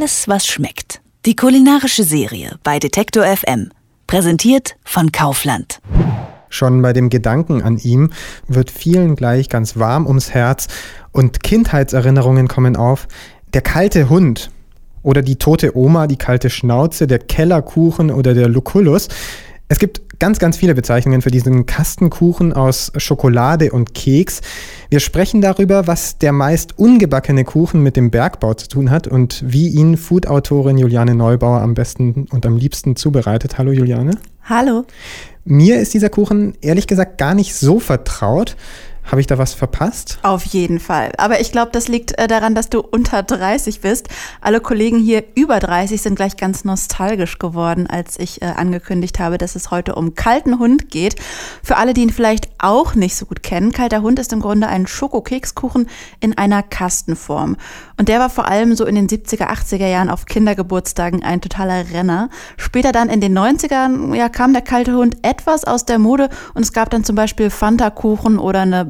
Alles, was schmeckt. Die kulinarische Serie bei Detektor FM. Präsentiert von Kaufland. Schon bei dem Gedanken an ihm wird vielen gleich ganz warm ums Herz und Kindheitserinnerungen kommen auf. Der kalte Hund oder die tote Oma, die kalte Schnauze, der Kellerkuchen oder der Lucullus. Es gibt ganz, ganz viele Bezeichnungen für diesen Kastenkuchen aus Schokolade und Keks. Wir sprechen darüber, was der meist ungebackene Kuchen mit dem Bergbau zu tun hat und wie ihn Food-Autorin Juliane Neubauer am besten und am liebsten zubereitet. Hallo Juliane. Hallo. Mir ist dieser Kuchen ehrlich gesagt gar nicht so vertraut. Habe ich da was verpasst? Auf jeden Fall. Aber ich glaube, das liegt äh, daran, dass du unter 30 bist. Alle Kollegen hier über 30 sind gleich ganz nostalgisch geworden, als ich äh, angekündigt habe, dass es heute um kalten Hund geht. Für alle, die ihn vielleicht auch nicht so gut kennen, kalter Hund ist im Grunde ein Schokokekskuchen in einer Kastenform. Und der war vor allem so in den 70er, 80er Jahren auf Kindergeburtstagen ein totaler Renner. Später dann in den 90ern ja, kam der kalte Hund etwas aus der Mode und es gab dann zum Beispiel Fanta-Kuchen oder eine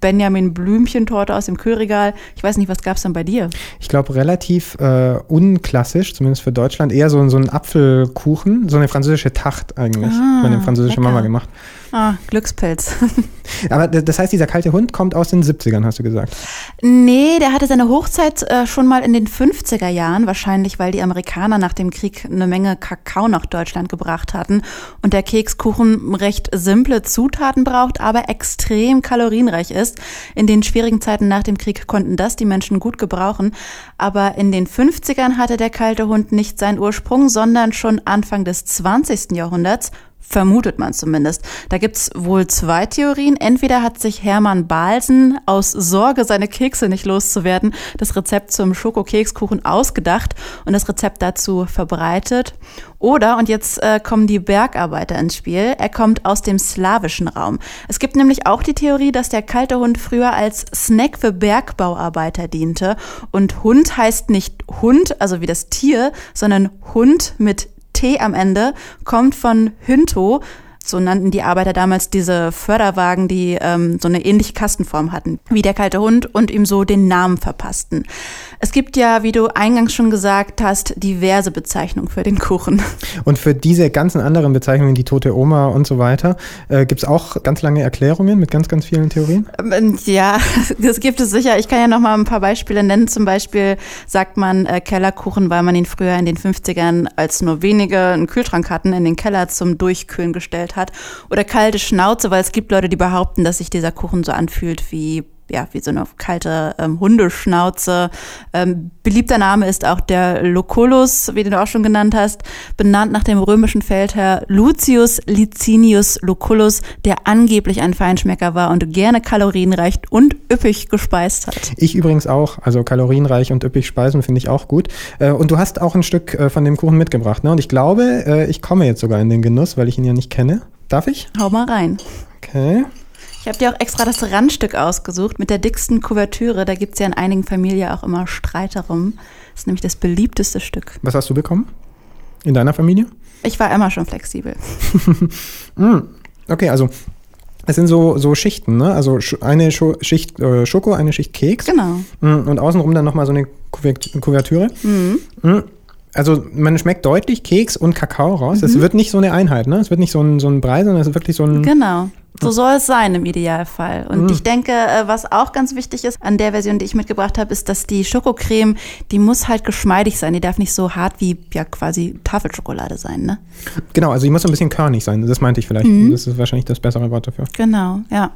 Benjamin Blümchentorte aus dem Kühlregal. Ich weiß nicht, was gab es denn bei dir? Ich glaube, relativ äh, unklassisch, zumindest für Deutschland, eher so, so ein Apfelkuchen, so eine französische Tacht eigentlich. Ah, Meine französische lecker. Mama gemacht. Ah, Glückspilz. Aber das heißt, dieser kalte Hund kommt aus den 70ern, hast du gesagt? Nee, der hatte seine Hochzeit äh, schon mal in den 50er Jahren, wahrscheinlich weil die Amerikaner nach dem Krieg eine Menge Kakao nach Deutschland gebracht hatten und der Kekskuchen recht simple Zutaten braucht, aber extrem kalorienreich ist. In den schwierigen Zeiten nach dem Krieg konnten das die Menschen gut gebrauchen, aber in den 50ern hatte der kalte Hund nicht seinen Ursprung, sondern schon Anfang des 20. Jahrhunderts vermutet man zumindest. Da gibt's wohl zwei Theorien. Entweder hat sich Hermann Balsen aus Sorge, seine Kekse nicht loszuwerden, das Rezept zum Schokokekskuchen ausgedacht und das Rezept dazu verbreitet. Oder, und jetzt äh, kommen die Bergarbeiter ins Spiel, er kommt aus dem slawischen Raum. Es gibt nämlich auch die Theorie, dass der kalte Hund früher als Snack für Bergbauarbeiter diente. Und Hund heißt nicht Hund, also wie das Tier, sondern Hund mit T am Ende kommt von Hünto, so nannten die Arbeiter damals diese Förderwagen, die ähm, so eine ähnliche Kastenform hatten wie der kalte Hund und ihm so den Namen verpassten. Es gibt ja, wie du eingangs schon gesagt hast, diverse Bezeichnungen für den Kuchen. Und für diese ganzen anderen Bezeichnungen, die tote Oma und so weiter, äh, gibt es auch ganz lange Erklärungen mit ganz, ganz vielen Theorien? Ähm, ja, das gibt es sicher. Ich kann ja noch mal ein paar Beispiele nennen. Zum Beispiel sagt man äh, Kellerkuchen, weil man ihn früher in den 50ern, als nur wenige einen Kühlschrank hatten, in den Keller zum Durchkühlen gestellt hat. Oder kalte Schnauze, weil es gibt Leute, die behaupten, dass sich dieser Kuchen so anfühlt wie ja, wie so eine kalte ähm, Hundeschnauze. Ähm, beliebter Name ist auch der Lucullus, wie du auch schon genannt hast, benannt nach dem römischen Feldherr Lucius Licinius Lucullus, der angeblich ein Feinschmecker war und gerne kalorienreich und üppig gespeist hat. Ich übrigens auch, also kalorienreich und üppig speisen finde ich auch gut. Äh, und du hast auch ein Stück äh, von dem Kuchen mitgebracht, ne? Und ich glaube, äh, ich komme jetzt sogar in den Genuss, weil ich ihn ja nicht kenne. Darf ich? Hau mal rein. Okay. Ich habe dir auch extra das Randstück ausgesucht mit der dicksten Kuvertüre. Da gibt es ja in einigen Familien auch immer Streit darum. Das ist nämlich das beliebteste Stück. Was hast du bekommen? In deiner Familie? Ich war immer schon flexibel. mm, okay, also es sind so, so Schichten, ne? Also eine Schicht äh, Schoko, eine Schicht Keks. Genau. Mm, und außenrum dann nochmal so eine Kuvertüre. Mhm. Mm, also man schmeckt deutlich Keks und Kakao raus. Es mhm. wird nicht so eine Einheit, ne? Es wird nicht so ein, so ein Brei, sondern es ist wirklich so ein. Genau. So soll es sein im Idealfall. Und mhm. ich denke, äh, was auch ganz wichtig ist an der Version, die ich mitgebracht habe, ist, dass die Schokocreme, die muss halt geschmeidig sein. Die darf nicht so hart wie ja quasi Tafelschokolade sein, ne? Genau, also die muss ein bisschen körnig sein. Das meinte ich vielleicht. Mhm. Das ist wahrscheinlich das bessere Wort dafür. Genau, ja.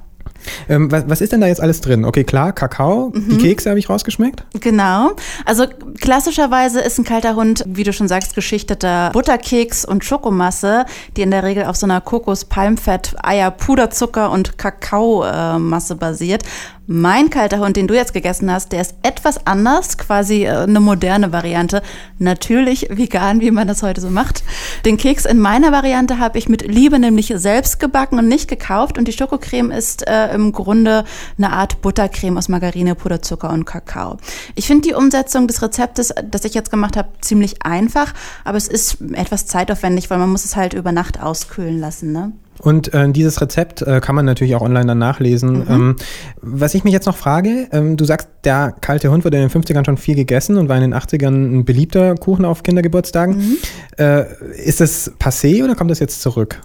Ähm, was, was, ist denn da jetzt alles drin? Okay, klar, Kakao, mhm. die Kekse habe ich rausgeschmeckt. Genau. Also klassischerweise ist ein kalter Hund, wie du schon sagst, geschichteter Butterkeks und Schokomasse, die in der Regel auf so einer Kokos, Palmfett, Eier, Puderzucker und Kakaomasse basiert. Mein kalter Hund, den du jetzt gegessen hast, der ist etwas anders, quasi äh, eine moderne Variante. Natürlich vegan, wie man das heute so macht. Den Keks in meiner Variante habe ich mit Liebe nämlich selbst gebacken und nicht gekauft. Und die Schokocreme ist äh, im Grunde eine Art Buttercreme aus Margarine, Puderzucker und Kakao. Ich finde die Umsetzung des Rezeptes, das ich jetzt gemacht habe, ziemlich einfach, aber es ist etwas zeitaufwendig, weil man muss es halt über Nacht auskühlen lassen. Ne? Und äh, dieses Rezept äh, kann man natürlich auch online dann nachlesen. Mhm. Ähm, was ich mich jetzt noch frage, ähm, du sagst, der kalte Hund wurde in den 50ern schon viel gegessen und war in den 80ern ein beliebter Kuchen auf Kindergeburtstagen. Mhm. Äh, ist das passé oder kommt das jetzt zurück?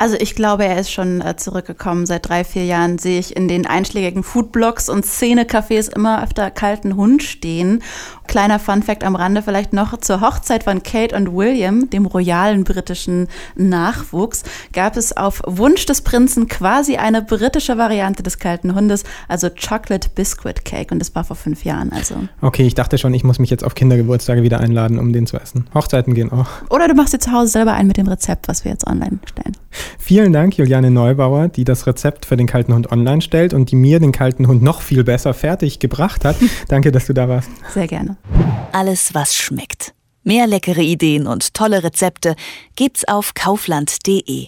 Also ich glaube, er ist schon äh, zurückgekommen. Seit drei, vier Jahren sehe ich in den einschlägigen Foodblogs und Szenecafés immer öfter kalten Hund stehen. Kleiner Funfact am Rande vielleicht noch, zur Hochzeit von Kate und William, dem royalen britischen Nachwuchs, gab es auf Wunsch des Prinzen quasi eine britische Variante des kalten Hundes, also Chocolate Biscuit Cake. Und das war vor fünf Jahren. Also. Okay, ich dachte schon, ich muss mich jetzt auf Kindergeburtstage wieder einladen, um den zu essen. Hochzeiten gehen auch. Oder du machst dir zu Hause selber ein mit dem Rezept, was wir jetzt online stellen. Vielen Dank, Juliane Neubauer, die das Rezept für den kalten Hund online stellt und die mir den kalten Hund noch viel besser fertig gebracht hat. Danke, dass du da warst. Sehr gerne. Alles, was schmeckt. Mehr leckere Ideen und tolle Rezepte gibt's auf kaufland.de.